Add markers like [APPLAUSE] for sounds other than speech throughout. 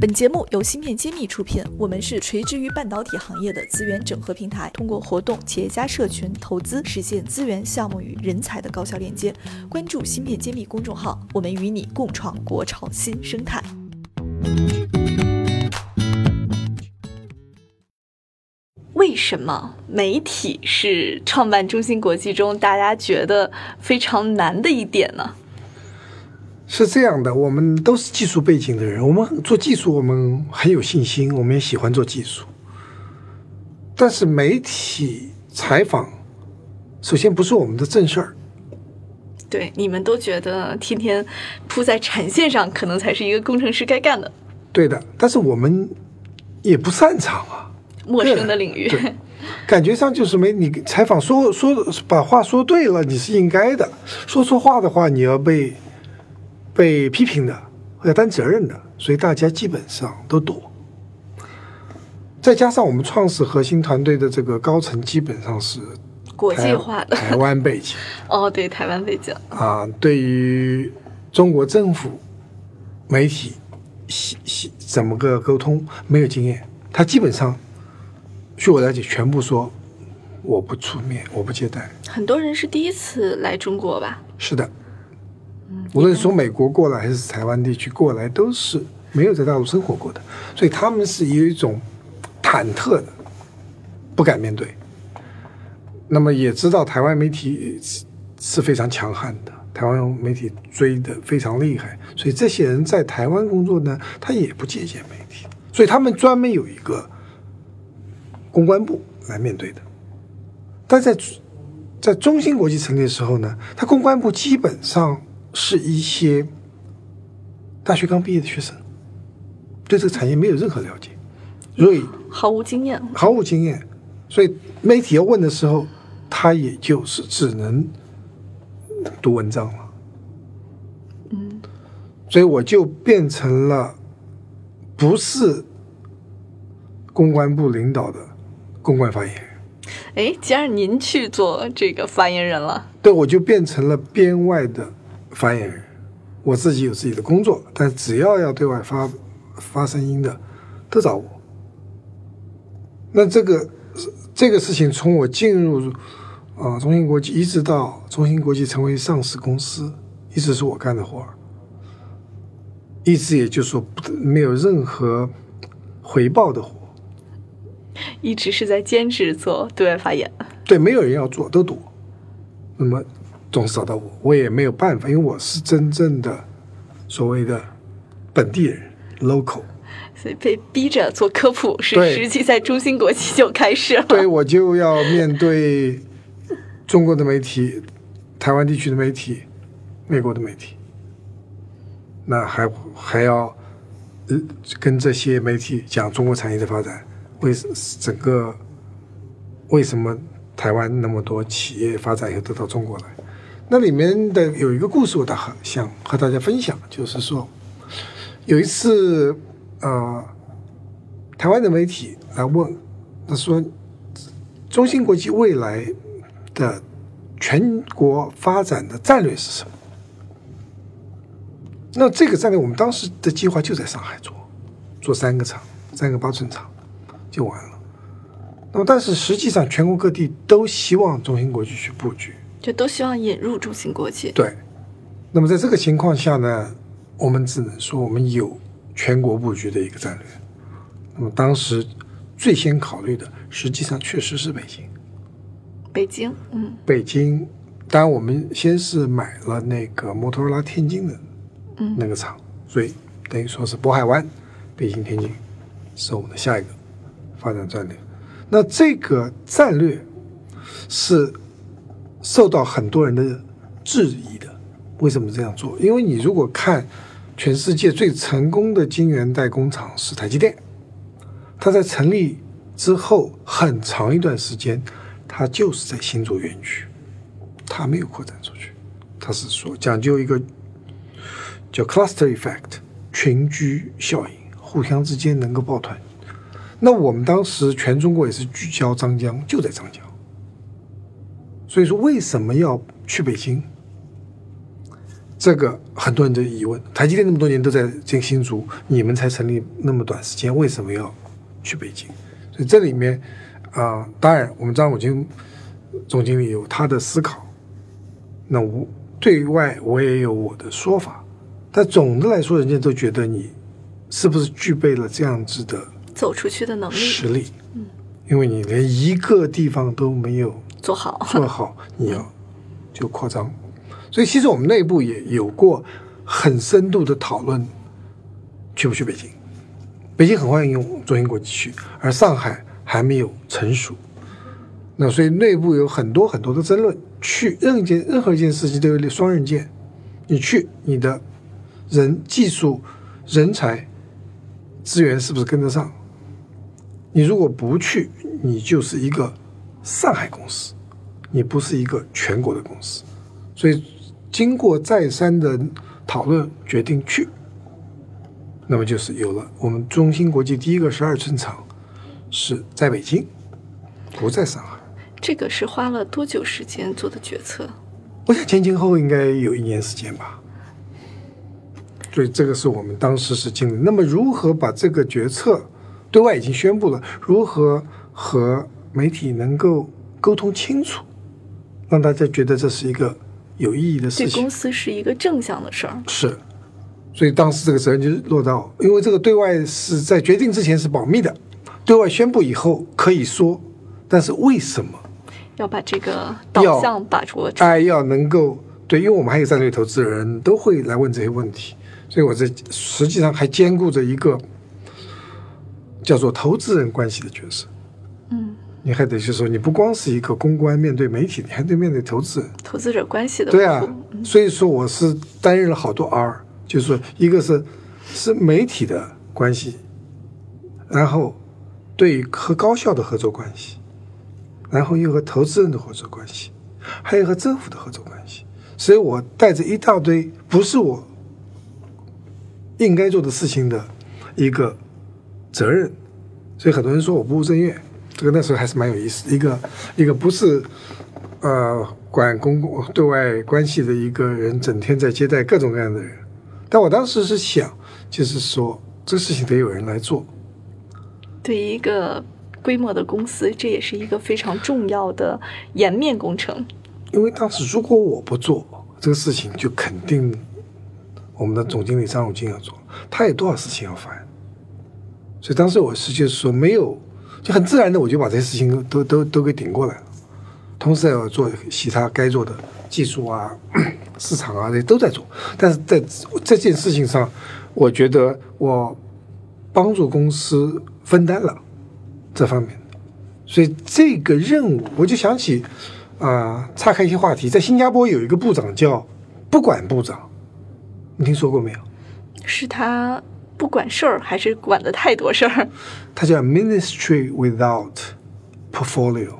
本节目由芯片揭秘出品，我们是垂直于半导体行业的资源整合平台，通过活动、企业家社群、投资，实现资源、项目与人才的高效链接。关注芯片揭秘公众号，我们与你共创国潮新生态。为什么媒体是创办中芯国际中大家觉得非常难的一点呢？是这样的，我们都是技术背景的人，我们做技术，我们很有信心，我们也喜欢做技术。但是媒体采访，首先不是我们的正事儿。对，你们都觉得天天扑在产线上，可能才是一个工程师该干的。对的，但是我们也不擅长啊，陌生的领域。感觉上就是没你采访说说把话说对了，你是应该的；说错话的话，你要被。被批评的，要担责任的，所以大家基本上都躲。再加上我们创始核心团队的这个高层基本上是国际化的 [LAUGHS] 台湾背景。哦，对，台湾背景啊，对于中国政府、媒体、怎么个沟通没有经验，他基本上，据我了解，全部说我不出面，我不接待。很多人是第一次来中国吧？是的。无论从美国过来还是台湾地区过来，都是没有在大陆生活过的，所以他们是有一种忐忑的，不敢面对。那么也知道台湾媒体是非常强悍的，台湾媒体追的非常厉害，所以这些人在台湾工作呢，他也不借鉴媒体，所以他们专门有一个公关部来面对的。但在在中芯国际成立的时候呢，他公关部基本上。是一些大学刚毕业的学生，对这个产业没有任何了解，所以毫无经验，毫无经验。所以媒体要问的时候，他也就是只能读文章了。嗯，所以我就变成了不是公关部领导的公关发言人。哎，既然您去做这个发言人了，对，我就变成了编外的。发言人，我自己有自己的工作，但只要要对外发发声音的，都找我。那这个这个事情，从我进入啊中芯国际，一直到中芯国际成为上市公司，一直是我干的活儿，一直也就是说没有任何回报的活，一直是在兼职做对外发言。对，没有人要做，都躲。那么。总是找到我，我也没有办法，因为我是真正的所谓的本地人，local，所以被逼着做科普，是实际在中芯国际就开始了。对，我就要面对中国的媒体、台湾地区的媒体、美国的媒体，那还还要呃跟这些媒体讲中国产业的发展，为整个为什么台湾那么多企业发展以后都到中国来？那里面的有一个故事，我倒很想和大家分享，就是说，有一次，呃，台湾的媒体来问，他说，中芯国际未来的全国发展的战略是什么？那这个战略，我们当时的计划就在上海做，做三个厂，三个八寸厂就完了。那么，但是实际上，全国各地都希望中芯国际去布局。就都希望引入中芯国际。对，那么在这个情况下呢，我们只能说我们有全国布局的一个战略。那么当时最先考虑的，实际上确实是北京。北京，嗯，北京。当然，我们先是买了那个摩托罗拉天津的，嗯，那个厂，所以等于说是渤海湾、北京、天津是我们的下一个发展战略。那这个战略是。受到很多人的质疑的，为什么这样做？因为你如果看全世界最成功的晶圆代工厂是台积电，它在成立之后很长一段时间，它就是在新竹园区，它没有扩展出去，它是说讲究一个叫 cluster effect 群居效应，互相之间能够抱团。那我们当时全中国也是聚焦张江，就在张江。所以说，为什么要去北京？这个很多人的疑问，台积电那么多年都在进新竹，你们才成立那么短时间，为什么要去北京？所以这里面啊、当然我们张武军总经理有他的思考，那我对外我也有我的说法，但总的来说，人家都觉得你是不是具备了这样子的走出去的能力实力？嗯，因为你连一个地方都没有做好。[LAUGHS] 做好，你要就扩张。所以其实我们内部也有过很深度的讨论，去不去北京？北京很欢迎用中芯国际去，而上海还没有成熟。那所以内部有很多很多的争论，去任一件任何一件事情都有双刃剑。你去，你的人技术、人才、资源是不是跟得上？你如果不去，你就是一个上海公司，你不是一个全国的公司。所以经过再三的讨论，决定去，那么就是有了我们中芯国际第一个十二寸厂是在北京，不在上海。这个是花了多久时间做的决策？我想前前后后应该有一年时间吧。所以这个是我们当时是经历。那么如何把这个决策对外已经宣布了，如何和媒体能够沟通清楚，让大家觉得这是一个有意义的事情对公？司是一个正向的事儿。是，所以当时这个责任就落到，因为这个对外是在决定之前是保密的，对外宣布以后可以说，但是为什么？要把这个导向把握住。哎，要能够对，因为我们还有战略投资人都会来问这些问题，所以我这实际上还兼顾着一个叫做投资人关系的角色。嗯，你还得就是说，你不光是一个公关面对媒体，你还得面对投资人。投资者关系的对啊，所以说我是担任了好多 R，就是说一个是是媒体的关系，然后对和高校的合作关系，然后又和投资人的合作关系，还有和政府的合作关系，所以我带着一大堆不是我应该做的事情的一个责任，所以很多人说我不务正业，这个那时候还是蛮有意思。一个一个不是呃管公共对外关系的一个人，整天在接待各种各样的人，但我当时是想，就是说这事情得有人来做，对于一个规模的公司，这也是一个非常重要的颜面工程。因为当时如果我不做这个事情，就肯定我们的总经理张汝京要做，他有多少事情要烦，所以当时我是就是说没有，就很自然的我就把这些事情都都都给顶过来了，同时要做其他该做的技术啊、[CLEARS THROAT] 市场啊这些都在做，但是在这件事情上，我觉得我帮助公司分担了这方面。所以这个任务，我就想起，啊、岔开一些话题，在新加坡有一个部长叫不管部长，你听说过没有？是他不管事儿，还是管的太多事儿？它叫 Ministry Without Portfolio，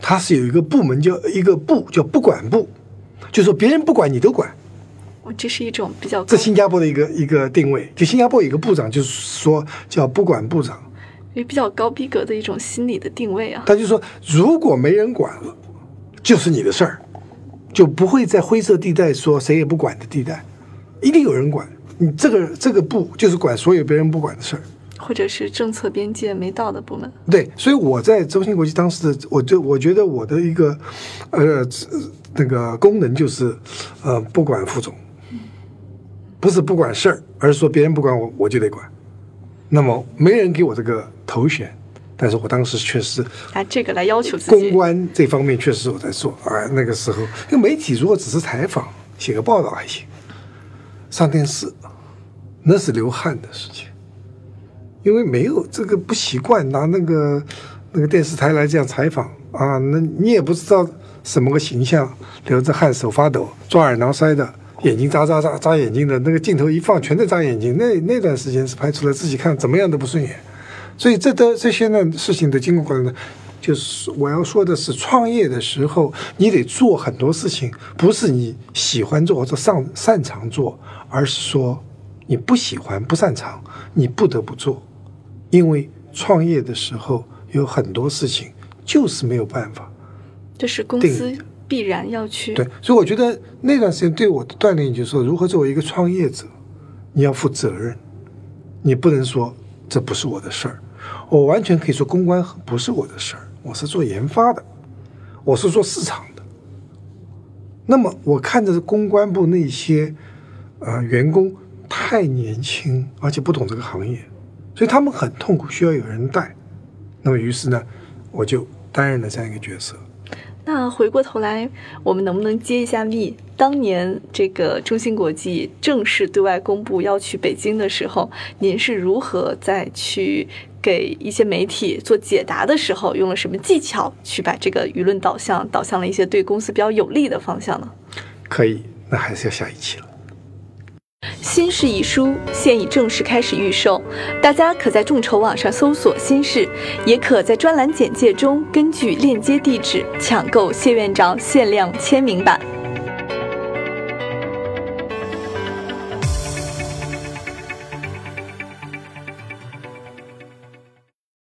它是有一个部门叫一个部叫不管部，就是说别人不管你都管，我这是一种比较高这新加坡的一个一个定位。就新加坡有一个部长，就是说叫不管部长，也比较高逼格的一种心理的定位啊。他就说如果没人管了，就是你的事儿，就不会在灰色地带说谁也不管的地带，一定有人管。你这个这个部就是管所有别人不管的事儿。或者是政策边界没到的部门，对，所以我在中芯国际当时的，我就我觉得我的一个呃那个功能就是呃不管副总，不是不管事儿，而是说别人不管我，我就得管。那么没人给我这个头衔，但是我当时确实拿这个来要求自公。关这方面确实我在做啊。那个时候，因为媒体如果只是采访、写个报道还行，上电视那是流汗的事情，因为没有这个不习惯拿那个那个电视台来这样采访啊，那你也不知道什么个形象，流着汗、手发抖、抓耳挠腮的。眼睛眨眨眨眨眼睛的那个镜头一放，全在眨眼睛。那那段时间是拍出来自己看怎么样都不顺眼，所以这都这些呢事情的经过过程呢，就是我要说的是，创业的时候你得做很多事情，不是你喜欢做或者擅擅长做，而是说你不喜欢不擅长，你不得不做，因为创业的时候有很多事情就是没有办法。这是公司必然要去对，所以我觉得那段时间对我的锻炼就是说，如何作为一个创业者，你要负责任，你不能说这不是我的事儿，我完全可以说公关不是我的事儿，我是做研发的，我是做市场的。那么我看着公关部那些呃员工太年轻，而且不懂这个行业，所以他们很痛苦，需要有人带。那么于是呢，我就担任了这样一个角色。那回过头来，我们能不能接一下密？当年这个中芯国际正式对外公布要去北京的时候，您是如何再去给一些媒体做解答的时候，用了什么技巧去把这个舆论导向导向了一些对公司比较有利的方向呢？可以，那还是要下一期了。新事一书现已正式开始预售，大家可在众筹网上搜索“新事”，也可在专栏简介中根据链接地址抢购谢院长限量签名版。